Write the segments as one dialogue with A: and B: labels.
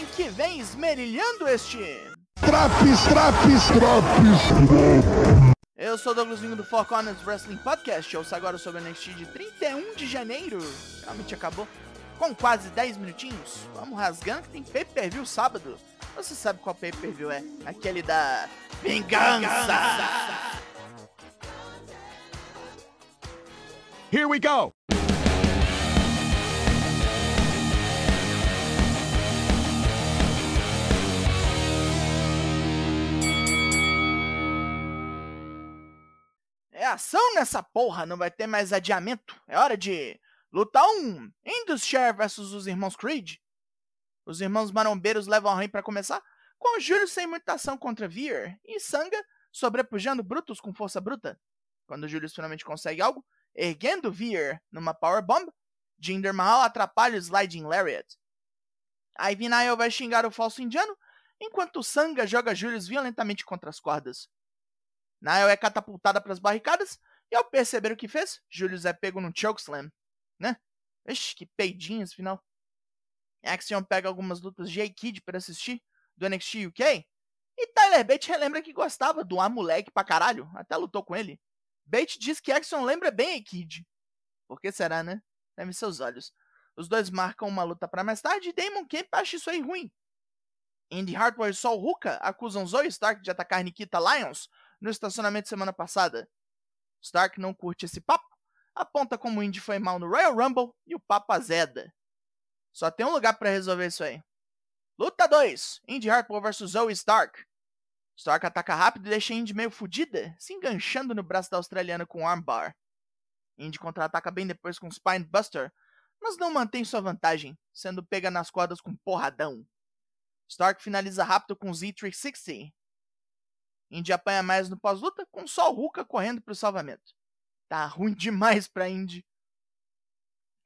A: Vem que vem esmerilhando este.
B: Traps, traps, traps.
A: Eu sou o Douglas Vinho do Four Corners Wrestling Podcast. Ouça agora sobre o NXT de 31 de janeiro. Realmente acabou. Com quase 10 minutinhos. Vamos rasgando que tem pay-per-view sábado. Você sabe qual pay-per-view é? Aquele da Vingança.
B: Here we go.
A: Ação nessa porra, não vai ter mais adiamento. É hora de lutar um Indus versus os irmãos Creed. Os irmãos marombeiros levam a ring para começar, com Júlio sem muita ação contra Veer e Sanga sobrepujando Brutus com força bruta. Quando Júlio finalmente consegue algo, erguendo Veer numa powerbomb, Jinder Mahal atrapalha o Sliding Lariat. Ivy Nile vai xingar o falso indiano, enquanto Sanga joga Julius violentamente contra as cordas. Nile é catapultada para as barricadas, e ao perceber o que fez, Julius é pego num chokeslam. Né? Ixi, que peidinhos, final. Axiom pega algumas lutas de A-Kid para assistir, do NXT UK, e Tyler Bate relembra que gostava do A moleque pra caralho, até lutou com ele. Bate diz que Axiom lembra bem A-Kid. Por que será, né? Deve seus olhos. Os dois marcam uma luta para mais tarde e Damon Kemp acha isso aí ruim. Indy Hartwell e Sol Ruka acusam Zoe Stark de atacar Nikita Lyons no estacionamento semana passada. Stark não curte esse papo, aponta como o Indy foi mal no Royal Rumble e o papo azeda. Só tem um lugar para resolver isso aí. Luta 2: Indy Hartwell vs Zoe Stark. Stark ataca rápido e deixa Indy meio fodida, se enganchando no braço da australiana com um armbar. Indy contra-ataca bem depois com Spine Buster, mas não mantém sua vantagem, sendo pega nas cordas com porradão. Stark finaliza rápido com Z360. Indy apanha mais no pós-luta, com só o Ruka correndo para o salvamento. Tá ruim demais pra Indy.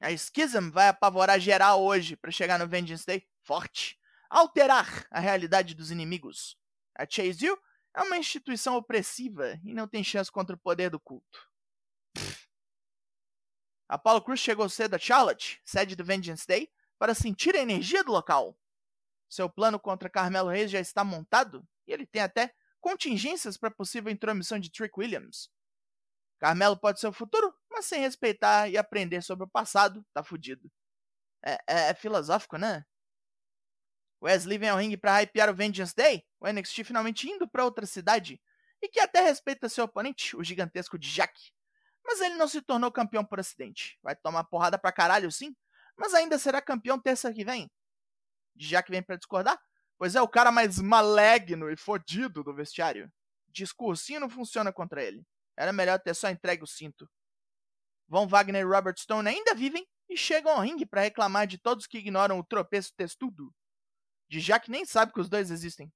A: A Schism vai apavorar geral hoje para chegar no Vengeance Day forte, alterar a realidade dos inimigos. A Chase U é uma instituição opressiva e não tem chance contra o poder do culto. Apollo Cruz chegou cedo a Charlotte, sede do Vengeance Day, para sentir a energia do local. Seu plano contra Carmelo Reis já está montado e ele tem até contingências para possível intromissão de Trick Williams. Carmelo pode ser o futuro, mas sem respeitar e aprender sobre o passado, tá fudido. É, é, é filosófico, né? Wesley vem ao ringue para hypear o Vengeance Day, o NXT finalmente indo para outra cidade, e que até respeita seu oponente, o gigantesco Jack. Mas ele não se tornou campeão por acidente. Vai tomar porrada pra caralho, sim, mas ainda será campeão terça que vem. Jack vem para discordar, pois é o cara mais malegno e fodido do vestiário. Discursinho não funciona contra ele. Era melhor ter só entregue o cinto. Von Wagner e Robert Stone ainda vivem e chegam ao ringue para reclamar de todos que ignoram o tropeço testudo. De Jack nem sabe que os dois existem.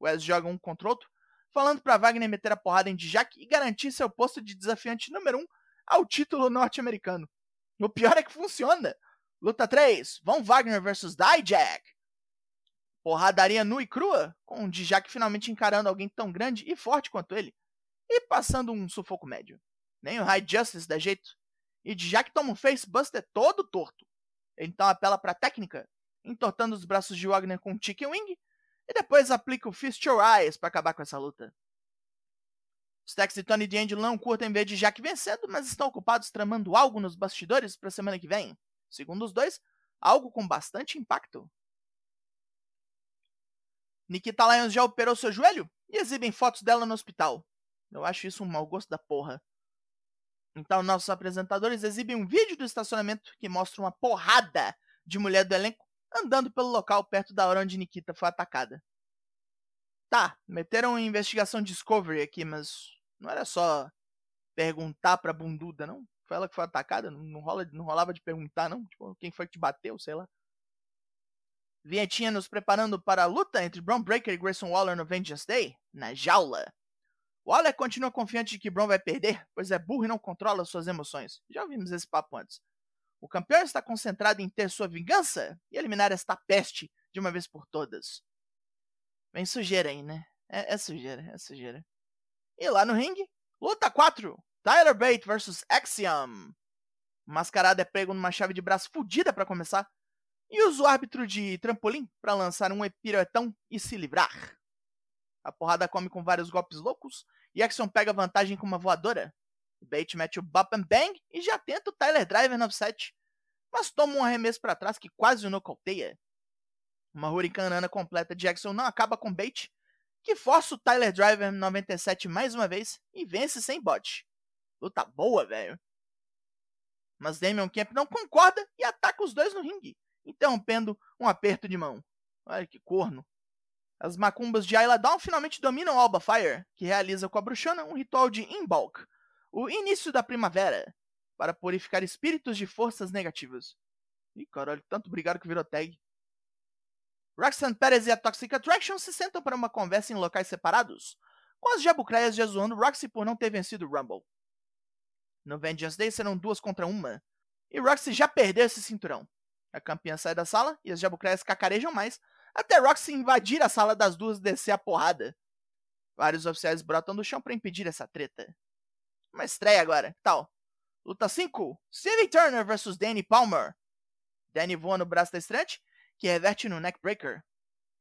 A: Wes joga um contra o outro, falando para Wagner meter a porrada em Dijak e garantir seu posto de desafiante número 1 um ao título norte-americano. O pior é que funciona. Luta 3, Von Wagner vs Dijak. Porradaria nua e crua, com Dijak finalmente encarando alguém tão grande e forte quanto ele, e passando um sufoco médio. Nem o High Justice dá jeito. E Dijak toma um facebuster todo torto. Ele então apela para técnica, entortando os braços de Wagner com um chicken wing e depois aplica o Fist Your Eyes para acabar com essa luta. Stax e Tony D'Angelo não curtem ver de Jack vencendo, mas estão ocupados tramando algo nos bastidores para semana que vem. Segundo os dois, algo com bastante impacto. Nikita Lyons já operou seu joelho e exibem fotos dela no hospital. Eu acho isso um mau gosto da porra. Então, nossos apresentadores exibem um vídeo do estacionamento que mostra uma porrada de mulher do elenco andando pelo local perto da hora onde Nikita foi atacada. Tá, meteram uma investigação Discovery aqui, mas não era só perguntar pra bunduda, não? Foi ela que foi atacada? Não, rola, não rolava de perguntar, não? Tipo, quem foi que te bateu, sei lá. Vinhetinha nos preparando para a luta entre Braun Breaker e Grayson Waller no Vengeance Day, na jaula. Waller continua confiante de que Braun vai perder, pois é burro e não controla suas emoções. Já ouvimos esse papo antes. O campeão está concentrado em ter sua vingança e eliminar esta peste de uma vez por todas. Vem sujeira aí, né? É, é sujeira, é sujeira. E lá no ringue, luta 4: Tyler Bate vs Axiom. O mascarado é pego numa chave de braço fodida para começar, e usa o árbitro de trampolim para lançar um epiretão e se livrar. A porrada come com vários golpes loucos e Action pega vantagem com uma voadora. Bate mete o Bop and Bang e já tenta o Tyler Driver no offset, mas toma um arremesso para trás que quase o nocauteia. Uma Hurricanana completa de Jackson não acaba com Bate, que força o Tyler Driver 97 mais uma vez e vence sem bot. Luta boa, velho. Mas Damian Camp não concorda e ataca os dois no ringue, interrompendo um aperto de mão. Olha que corno. As macumbas de Ayla Dawn finalmente dominam Alba Fire, que realiza com a bruxana um ritual de Imbolc, o início da primavera, para purificar espíritos de forças negativas. Ih, caralho, tanto brigado que virou tag. Roxanne Perez e a Toxic Attraction se sentam para uma conversa em locais separados, com as jabucreias já zoando Roxy por não ter vencido o Rumble. No Vengeance Day serão duas contra uma, e Roxy já perdeu esse cinturão. A campeã sai da sala e as jabucreias cacarejam mais, até Roxy invadir a sala das duas e descer a porrada. Vários oficiais brotam do chão para impedir essa treta. Uma estreia agora, tal. Luta 5: Stevie Turner vs Danny Palmer. Danny voa no braço da estreante, que reverte no neckbreaker.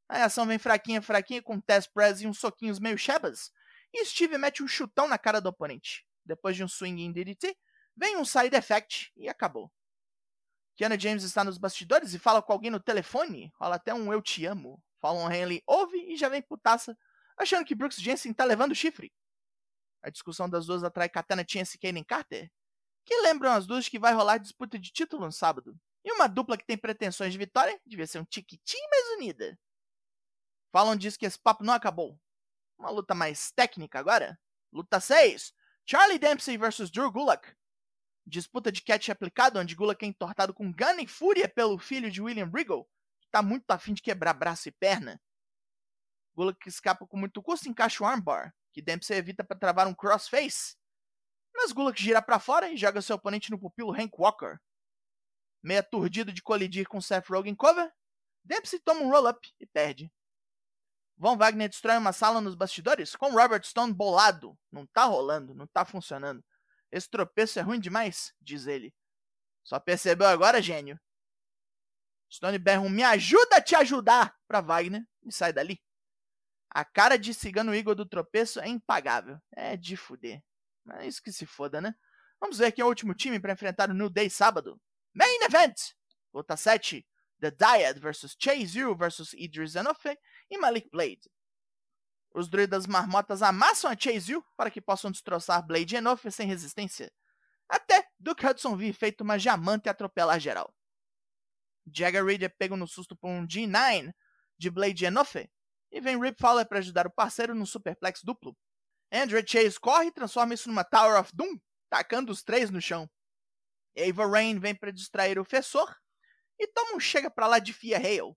A: A ação vem fraquinha, fraquinha, com Test Press e uns soquinhos meio chebas, e Steve mete um chutão na cara do oponente. Depois de um swing em DDT, vem um side effect e acabou. Kiana James está nos bastidores e fala com alguém no telefone. Rola até um eu te amo. Fallon Henley ouve e já vem putaça, achando que Brooks Jensen tá levando chifre. A discussão das duas atrai Katana Chance e Kaden Carter, que lembram as duas que vai rolar disputa de título no sábado. E uma dupla que tem pretensões de vitória devia ser um tiquitinho mais unida. Fallon diz que esse papo não acabou. Uma luta mais técnica agora. Luta 6. Charlie Dempsey vs Drew Gulak. Disputa de catch aplicado, onde Gulak é entortado com gana e fúria pelo filho de William Regal, que tá muito afim de quebrar braço e perna. Gulak escapa com muito custo e encaixa o armbar, que Dempsey evita para travar um crossface. Mas Gulak gira para fora e joga seu oponente no pupilo Hank Walker. Meio aturdido de colidir com Seth Rogen cover, Dempsey toma um roll-up e perde. Von Wagner destrói uma sala nos bastidores com Robert Stone bolado. Não tá rolando, não tá funcionando. Esse tropeço é ruim demais, diz ele. Só percebeu agora, gênio? Stone berra me ajuda a te ajudar pra Wagner e sai dali. A cara de cigano Igor do tropeço é impagável. É de fuder. Mas é isso que se foda, né? Vamos ver quem é o último time para enfrentar o New Day sábado. Main Event! Luta 7. The Dyad vs Chase U vs Idris Enofe e Malik Blade. Os druidas marmotas amassam a Chase U para que possam destroçar Blade e Enofe sem resistência. Até Duke Hudson vir feito uma diamante e atropelar geral. Jagger Reed é pego no susto por um G9 de Blade e Enofe, e vem Rip Fowler para ajudar o parceiro no superplex duplo. Andrew Chase corre e transforma isso numa Tower of Doom, tacando os três no chão. Ava Rain vem para distrair o Fessor e toma um chega pra lá de Fia Hale.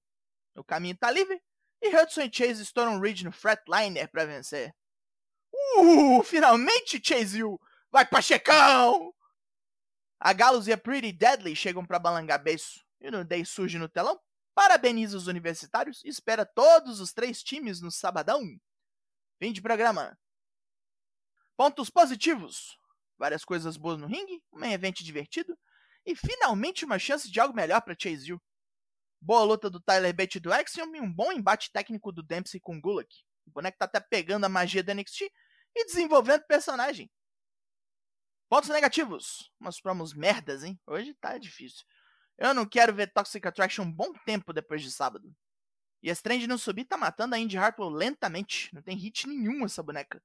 A: O caminho tá livre e Hudson e Chase estouram Reed no Fretliner para vencer. Uh, finalmente Chase U vai pra checão! A Gallows e a Pretty Deadly chegam para balangar beiço e no Day surge no telão, parabeniza os universitários e espera todos os três times no sabadão. Fim de programa. Pontos positivos. Várias coisas boas no ringue, um evento divertido e finalmente uma chance de algo melhor para Chase U. Boa luta do Tyler Bate do Axiom e um bom embate técnico do Dempsey com Gulak. O boneco tá até pegando a magia da NXT e desenvolvendo personagem. Pontos negativos. Umas promos merdas, hein? Hoje tá difícil. Eu não quero ver Toxic Attraction um bom tempo depois de sábado. E a trend não subir tá matando a Indy Hartwell lentamente. Não tem hit nenhum essa boneca.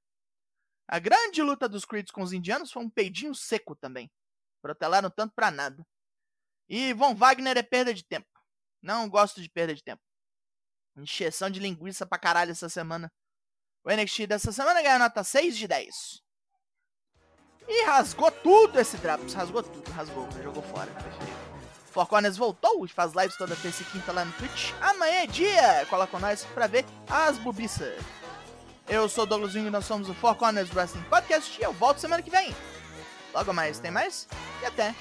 A: A grande luta dos Creeds com os indianos foi um peidinho seco também. Protelaram tanto pra nada. E Von Wagner é perda de tempo. Não gosto de perda de tempo. Encheção de linguiça pra caralho essa semana. O NXT dessa semana ganhou nota 6 de 10. E rasgou tudo esse Traps. Rasgou tudo, rasgou, jogou fora. Four Corners voltou faz lives toda terça e quinta lá no Twitch. Amanhã é dia! Cola com nós pra ver as bubiças. Eu sou o Douglas Wing e nós somos o Four Corners Wrestling Podcast e eu volto semana que vem. Logo mais, tem mais? E até!